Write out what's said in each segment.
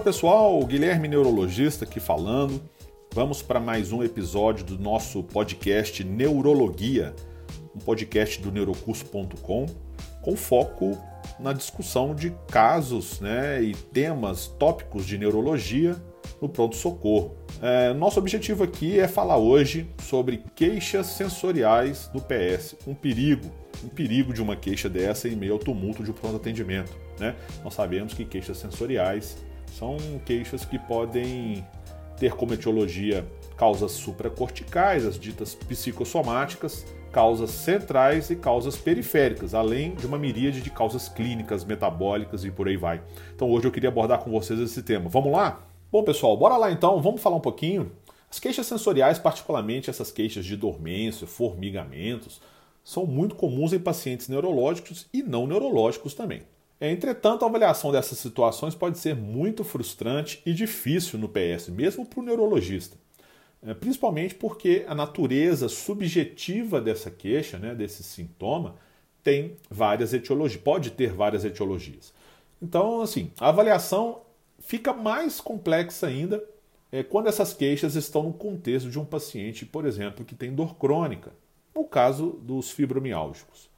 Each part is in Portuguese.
Fala pessoal, Guilherme Neurologista aqui falando. Vamos para mais um episódio do nosso podcast Neurologia, um podcast do neurocurso.com com foco na discussão de casos né, e temas, tópicos de neurologia no pronto-socorro. É, nosso objetivo aqui é falar hoje sobre queixas sensoriais no PS, um perigo, um perigo de uma queixa dessa em meio ao tumulto de pronto atendimento. Né? Nós sabemos que queixas sensoriais são queixas que podem ter como etiologia causas supracorticais, as ditas psicossomáticas, causas centrais e causas periféricas, além de uma miríade de causas clínicas, metabólicas e por aí vai. Então hoje eu queria abordar com vocês esse tema. Vamos lá? Bom, pessoal, bora lá então, vamos falar um pouquinho. As queixas sensoriais, particularmente essas queixas de dormência, formigamentos, são muito comuns em pacientes neurológicos e não neurológicos também. Entretanto, a avaliação dessas situações pode ser muito frustrante e difícil no PS, mesmo para o neurologista. É, principalmente porque a natureza subjetiva dessa queixa, né, desse sintoma, tem várias etiologias, pode ter várias etiologias. Então, assim, a avaliação fica mais complexa ainda é, quando essas queixas estão no contexto de um paciente, por exemplo, que tem dor crônica, no caso dos fibromiálgicos.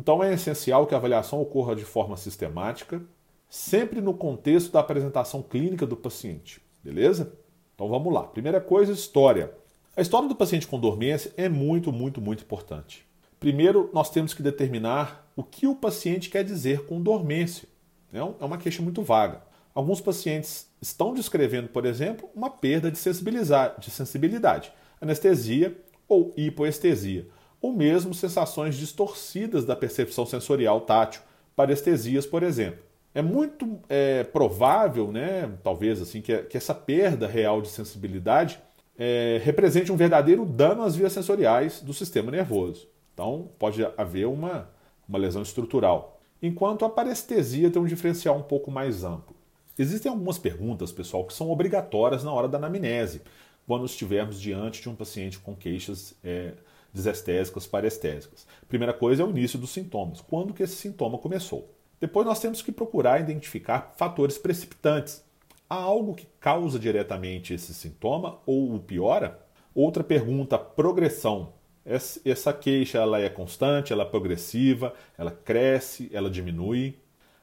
Então é essencial que a avaliação ocorra de forma sistemática, sempre no contexto da apresentação clínica do paciente, beleza? Então vamos lá. Primeira coisa, história. A história do paciente com dormência é muito, muito, muito importante. Primeiro, nós temos que determinar o que o paciente quer dizer com dormência. É, é uma queixa muito vaga. Alguns pacientes estão descrevendo, por exemplo, uma perda de sensibilidade, anestesia ou hipoestesia ou mesmo sensações distorcidas da percepção sensorial tátil, parestesias, por exemplo. É muito é, provável, né, talvez assim, que, que, essa perda real de sensibilidade é, represente um verdadeiro dano às vias sensoriais do sistema nervoso. Então, pode haver uma, uma lesão estrutural. Enquanto a parestesia tem um diferencial um pouco mais amplo. Existem algumas perguntas, pessoal, que são obrigatórias na hora da anamnese, quando estivermos diante de um paciente com queixas é, desestésicas, parestésicas. Primeira coisa é o início dos sintomas. Quando que esse sintoma começou? Depois nós temos que procurar identificar fatores precipitantes. Há algo que causa diretamente esse sintoma ou o piora? Outra pergunta, progressão. Essa queixa ela é constante, ela é progressiva, ela cresce, ela diminui.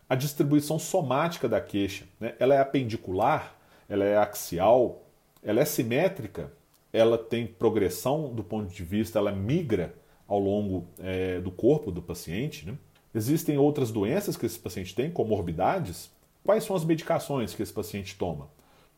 A distribuição somática da queixa, né? ela é apendicular, ela é axial, ela é simétrica, ela tem progressão do ponto de vista, ela migra ao longo é, do corpo do paciente. Né? Existem outras doenças que esse paciente tem, comorbidades. Quais são as medicações que esse paciente toma?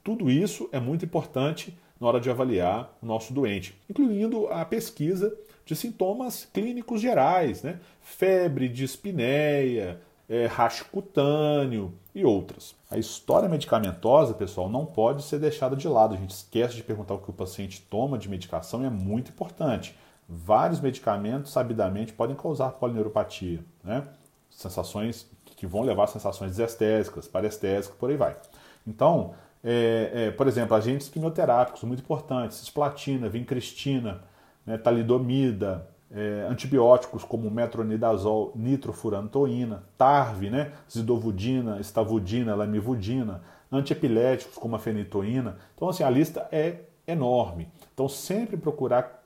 Tudo isso é muito importante na hora de avaliar o nosso doente, incluindo a pesquisa de sintomas clínicos gerais, né? febre, dispneia, é, racho cutâneo e outras. A história medicamentosa, pessoal, não pode ser deixada de lado. A gente esquece de perguntar o que o paciente toma de medicação e é muito importante. Vários medicamentos, sabidamente, podem causar polineuropatia, né? sensações que vão levar a sensações desestésicas, parestésicas, por aí vai. Então, é, é, por exemplo, agentes quimioterápicos muito importantes, cisplatina, vincristina, né, talidomida, é, antibióticos como metronidazol, nitrofurantoína, TARV, né, zidovudina, estavudina, lamivudina, antiepiléticos como a fenitoína. Então, assim, a lista é enorme. Então, sempre procurar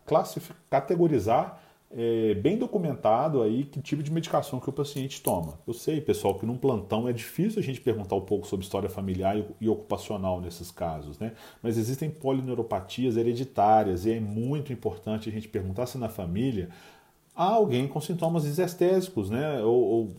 categorizar é, bem documentado aí que tipo de medicação que o paciente toma. Eu sei, pessoal, que num plantão é difícil a gente perguntar um pouco sobre história familiar e ocupacional nesses casos, né? Mas existem polineuropatias hereditárias e é muito importante a gente perguntar se na família há alguém com sintomas desestésicos, né? Ou, ou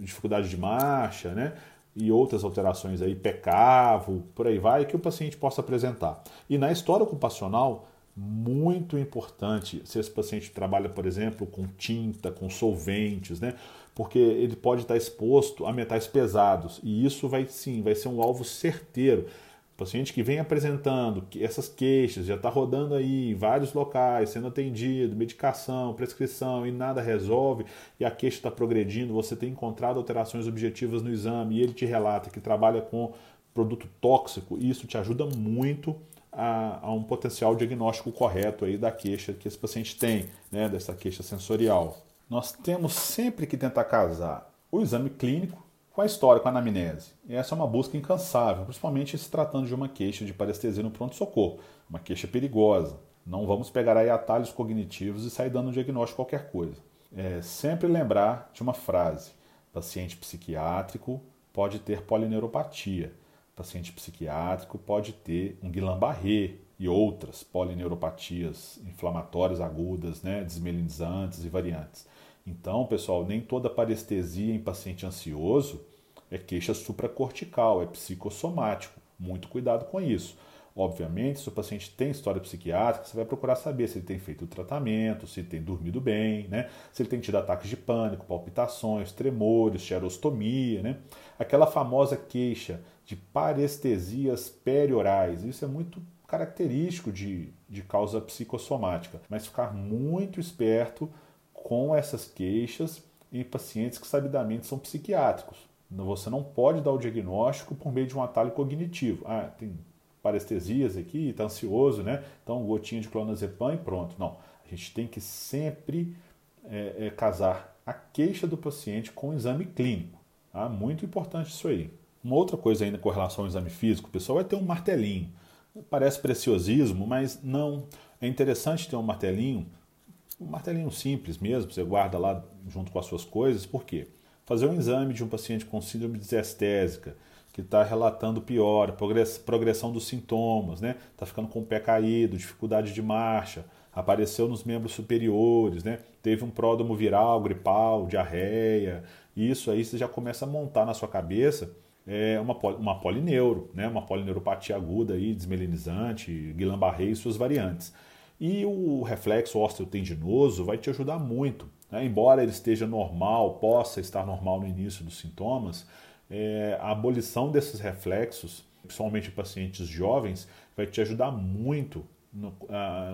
dificuldade de marcha, né? e outras alterações aí, pecavo, por aí vai, que o paciente possa apresentar. E na história ocupacional, muito importante se esse paciente trabalha, por exemplo, com tinta, com solventes, né? Porque ele pode estar exposto a metais pesados e isso vai sim, vai ser um alvo certeiro. O paciente que vem apresentando essas queixas, já está rodando aí em vários locais, sendo atendido, medicação, prescrição e nada resolve, e a queixa está progredindo, você tem encontrado alterações objetivas no exame e ele te relata que trabalha com produto tóxico, isso te ajuda muito a, a, um potencial diagnóstico correto aí da queixa que esse paciente tem, né, dessa queixa sensorial. Nós temos sempre que tentar casar o exame clínico, Com a história, com a anamnese. E essa é uma busca incansável, principalmente se tratando de uma queixa de parestesia no pronto-socorro, uma queixa perigosa. Não vamos pegar aí atalhos cognitivos e sair dando um diagnóstico qualquer coisa. É sempre lembrar de uma frase: paciente psiquiátrico pode ter polineuropatia, paciente psiquiátrico pode ter um Guillain-Barré e outras polineuropatias inflamatórias agudas, né, desmelinizantes e variantes. Então, pessoal, nem toda parestesia em paciente ansioso é queixa supracortical, é psicossomático. Muito cuidado com isso. Obviamente, se o paciente tem história psiquiátrica, você vai procurar saber se ele tem feito o tratamento, se tem dormido bem, né? se ele tem tido ataques de pânico, palpitações, tremores, xerostomia, né? aquela famosa queixa de parestesias periorais. Isso é muito característico de, de causa psicossomática, mas ficar muito esperto com essas queixas em pacientes que sabidamente são psiquiátricos. Você não pode dar o diagnóstico por meio de um atalho cognitivo. Ah, tem parestesias aqui, está ansioso, né? Então, gotinha de clonazepam e pronto. Não. A gente tem que sempre é, é, casar a queixa do paciente com o exame clínico. Tá? Muito importante isso aí. Uma outra coisa ainda com relação ao exame físico, o pessoal vai ter um martelinho. Parece preciosismo, mas não. É interessante ter um martelinho um martelinho simples mesmo, você guarda lá junto com as suas coisas, por quê? Fazer um exame de um paciente com síndrome desestésica, que está relatando pior, progressão dos sintomas, né? Está ficando com o pé caído, dificuldade de marcha, apareceu nos membros superiores, né? Teve um pródomo viral, gripal, diarreia. Isso aí você já começa a montar na sua cabeça é, uma, uma polineuro, né? Uma polineuropatia aguda aí, desmelinizante, Guillain-Barré e suas variantes. E o reflexo osteotendinoso vai te ajudar muito. Né? Embora ele esteja normal, possa estar normal no início dos sintomas, é, a abolição desses reflexos, principalmente em pacientes jovens, vai te ajudar muito no,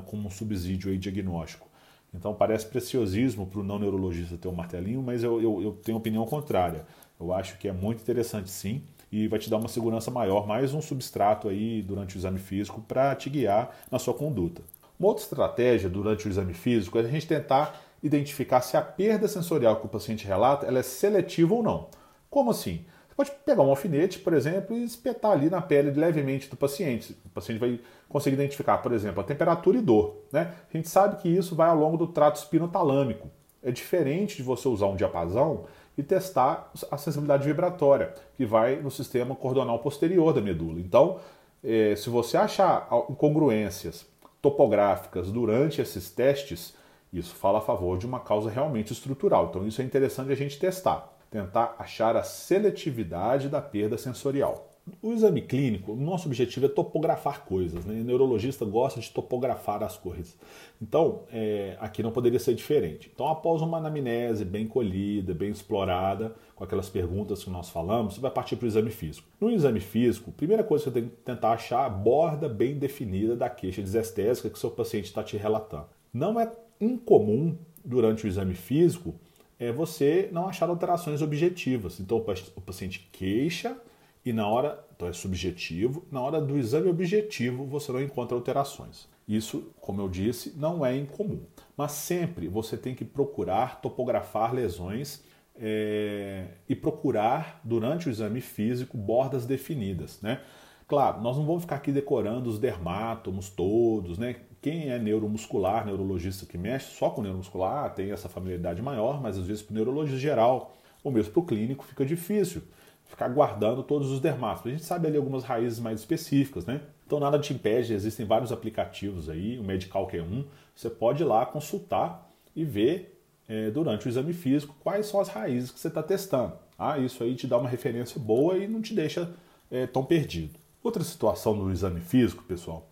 como um subsídio aí diagnóstico. Então parece preciosismo para o não neurologista ter um martelinho, mas eu, eu, eu tenho opinião contrária. Eu acho que é muito interessante sim e vai te dar uma segurança maior, mais um substrato aí durante o exame físico para te guiar na sua conduta. Uma outra estratégia durante o exame físico é a gente tentar identificar se a perda sensorial que o paciente relata ela é seletiva ou não. Como assim? Pode pegar um alfinete, por exemplo, e espetar ali na pele levemente do paciente. O paciente vai conseguir identificar, por exemplo, a temperatura e dor. Né? A gente sabe que isso vai ao longo do trato espinotalâmico. É diferente de você usar um diapasão e testar a sensibilidade vibratória, que vai no sistema cordonal posterior da medula. Então, eh, se você achar incongruências topográficas durante esses testes, isso fala a favor de uma causa realmente estrutural. Então, isso é interessante a gente testar, tentar achar a seletividade da perda sensorial. O exame clínico, nosso objetivo é topografar coisas. Né? O neurologista gosta de topografar as coisas. Então, é, aqui não poderia ser diferente. Então, após uma anamnese bem colhida, bem explorada, com aquelas perguntas que nós falamos, você vai partir para o exame físico. No exame físico, a primeira coisa que você tem que tentar achar a borda bem definida da queixa desestésica que seu paciente está te relatando. Não é incomum, durante o exame físico, é você não achar alterações objetivas. Então, o paciente queixa e na hora, então é subjetivo, na hora do exame objetivo você não encontra alterações. Isso, como eu disse, não é incomum. Mas sempre você tem que procurar topografar lesões é, e procurar, durante o exame físico, bordas definidas. Né? Claro, nós não vamos ficar aqui decorando os dermátomos todos, né? Quem é neuromuscular, neurologista que mexe só com neuromuscular, tem essa familiaridade maior, mas às vezes para o neurologista geral, ou mesmo para o clínico, fica difícil ficar guardando todos os dermatos. A gente sabe ali algumas raízes mais específicas, né? Então nada te impede, existem vários aplicativos aí, o Medical Q1, você pode ir lá consultar e ver é, durante o exame físico quais são as raízes que você está testando. Ah, isso aí te dá uma referência boa e não te deixa é, tão perdido. Outra situação no exame físico, pessoal,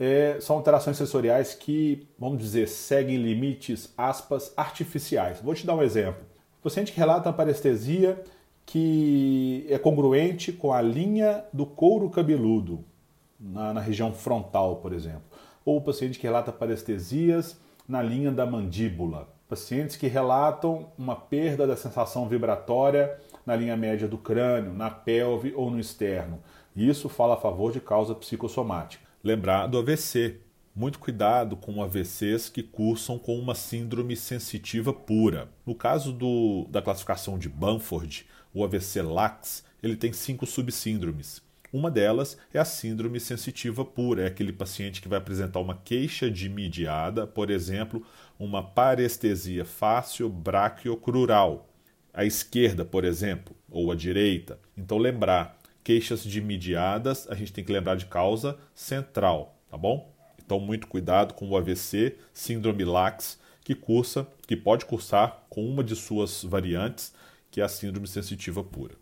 é, são alterações sensoriais que, vamos dizer, seguem limites, aspas, artificiais. Vou te dar um exemplo. O paciente que relata parestesia que é congruente com a linha do couro cabeludo, na, na região frontal, por exemplo. Ou o paciente que relata parestesias na linha da mandíbula. Pacientes que relatam uma perda da sensação vibratória na linha média do crânio, na pelve ou no externo. Isso fala a favor de causa psicossomática. Lembrar do AVC. Muito cuidado com AVCs que cursam com uma síndrome sensitiva pura. No caso do, da classificação de Banford, o AVC LAX, ele tem cinco subsíndromes. Uma delas é a síndrome sensitiva pura, é aquele paciente que vai apresentar uma queixa de mediada, por exemplo, uma parestesia fácil braquiocrural, à esquerda, por exemplo, ou à direita. Então lembrar, queixas de mediadas, a gente tem que lembrar de causa central, tá bom? Então, muito cuidado com o AVC, síndrome LAX, que cursa, que pode cursar com uma de suas variantes, que é a síndrome sensitiva pura.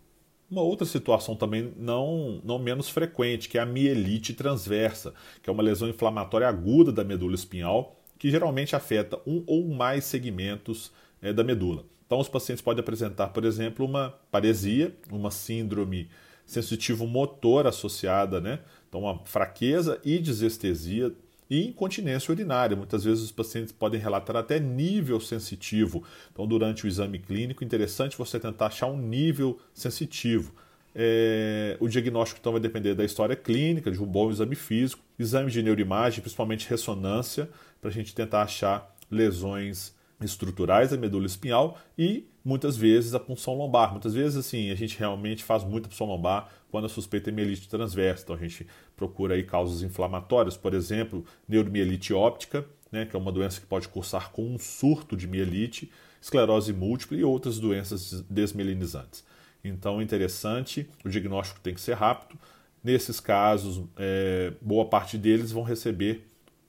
Uma outra situação também não, não menos frequente, que é a mielite transversa, que é uma lesão inflamatória aguda da medula espinhal, que geralmente afeta um ou mais segmentos é, da medula. Então, os pacientes podem apresentar, por exemplo, uma paresia, uma síndrome sensitivo motor associada, né? Então, uma fraqueza e desestesia e incontinência urinária. Muitas vezes os pacientes podem relatar até nível sensitivo. Então, durante o exame clínico, interessante você tentar achar um nível sensitivo. É, o diagnóstico então vai depender da história clínica, de um bom exame físico, exame de neuroimagem, principalmente ressonância, para a gente tentar achar lesões estruturais da medula espinhal e muitas vezes a punção lombar. Muitas vezes assim, a gente realmente faz muita punção lombar quando a suspeita é mielite transversa. Então a gente procura aí causas inflamatórias, por exemplo, neuromielite óptica, né, que é uma doença que pode cursar com um surto de mielite, esclerose múltipla e outras doenças desmelinizantes. Então, interessante, o diagnóstico tem que ser rápido. Nesses casos, é, boa parte deles vão receber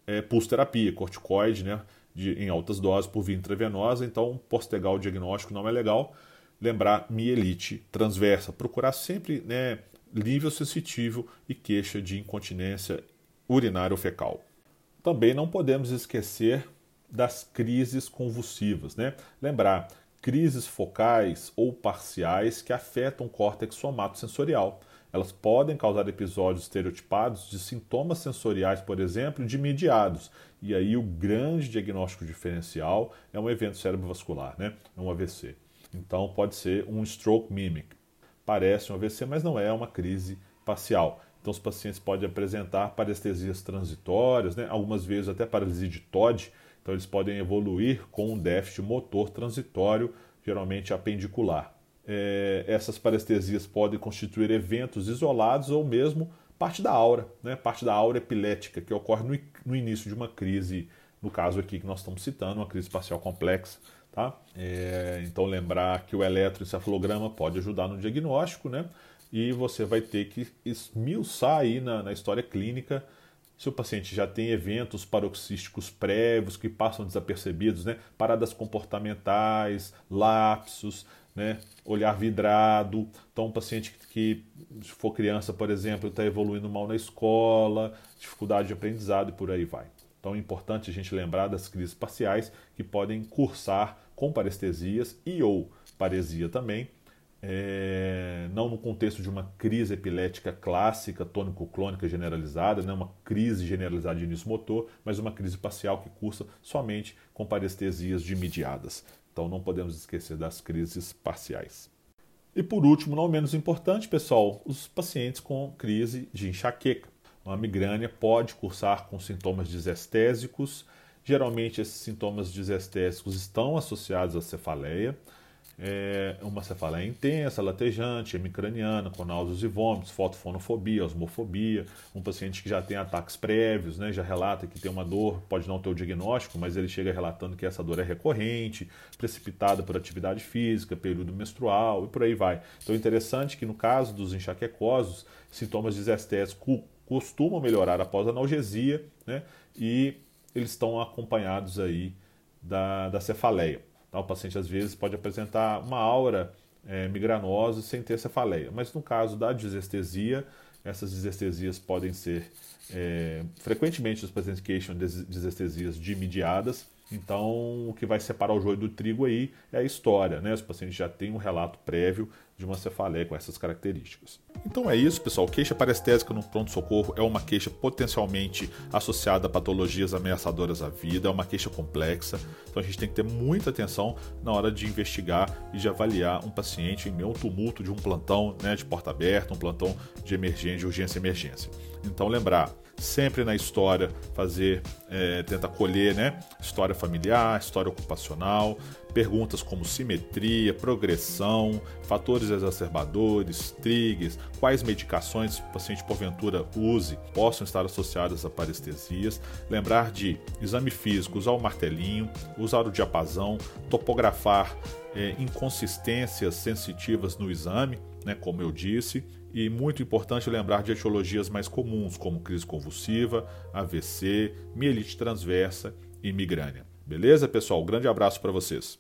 é, pulsoterapia, corticoide, né, de, em altas doses por via intravenosa, então postergar o diagnóstico não é legal. Lembrar mielite transversa, procurar sempre né, nível sensitivo e queixa de incontinência urinária ou fecal. Também não podemos esquecer das crises convulsivas. Né? Lembrar, crises focais ou parciais que afetam o córtex somatosensorial. Elas podem causar episódios estereotipados de sintomas sensoriais, por exemplo, de mediados. E aí o grande diagnóstico diferencial é um evento cerebrovascular, né? É um AVC. Então pode ser um stroke mimic. Parece um AVC, mas não é uma crise parcial. Então os pacientes podem apresentar parestesias transitórias, né? algumas vezes até paralisia de Todd. Então eles podem evoluir com um déficit motor transitório, geralmente apendicular é, essas parestesias podem constituir eventos isolados ou mesmo parte da aura, né? parte da aura epilética que ocorre no, no, início de uma crise, no caso aqui que nós estamos citando, uma crise espacial complexa. Tá? É, então lembrar que o eletroencefalograma pode ajudar no diagnóstico, né? E você vai ter que esmiuçar aí na, na história clínica se o paciente já tem eventos paroxísticos prévios que passam desapercebidos, né? paradas comportamentais, lapsos, né? olhar vidrado. Então, um paciente que, se for criança, por exemplo, está evoluindo mal na escola, dificuldade de aprendizado e por aí vai. Então, é importante a gente lembrar das crises parciais que podem cursar com parestesias e ou paresia também, é, não no contexto de uma crise epilética clássica, tônico-clônica generalizada, né, uma crise generalizada de início motor, mas uma crise parcial que cursa somente com parestesias de mediadas. Então não podemos esquecer das crises parciais. E por último, não menos importante, pessoal, os pacientes com crise de enxaqueca. Uma migrânia pode cursar com sintomas disestésicos. Geralmente esses sintomas disestésicos estão associados à cefaleia é uma cefaleia intensa, latejante, hemicraniana, com náuseas e vômitos, fotofonofobia, osmofobia, um paciente que já tem ataques prévios, né, já relata que tem uma dor, pode não ter o diagnóstico, mas ele chega relatando que essa dor é recorrente, precipitada por atividade física, período menstrual e por aí vai. Então é interessante que no caso dos enxaquecosos, sintomas disestésicos costumam melhorar após a analgesia, né, e eles estão acompanhados aí da, da cefaleia. Tá? O paciente às vezes pode apresentar uma aura é, migranosa sem ter cefaleia, mas no caso da desestesia, essas desestesias podem ser é, frequentemente os pacientes queixam de desestesias de mediadas. Então, o que vai separar o joio do trigo aí é a história, né? Os pacientes já têm um relato prévio de uma cefaleia com essas características. Então é isso, pessoal. Queixa parestésica no pronto-socorro é uma queixa potencialmente associada a patologias ameaçadoras à vida, é uma queixa complexa. Então a gente tem que ter muita atenção na hora de investigar e de avaliar um paciente em meio ao tumulto de um plantão né, de porta aberta, um plantão de emergência, de urgência emergência. Então lembrar, sempre na história fazer, é, tentar colher, né? História familiar, história ocupacional, perguntas como simetria, progressão, fatores exacerbadores, triggers, quais medicações o paciente porventura use possam estar associadas a parestesias. Lembrar de exame físico, usar o martelinho, usar o diapasão, topografar é, inconsistências sensitivas no exame, né, como eu disse, e muito importante lembrar de etiologias mais comuns, como crise convulsiva, AVC, mielite transversa e migrânia. Beleza, pessoal? grande abraço para vocês.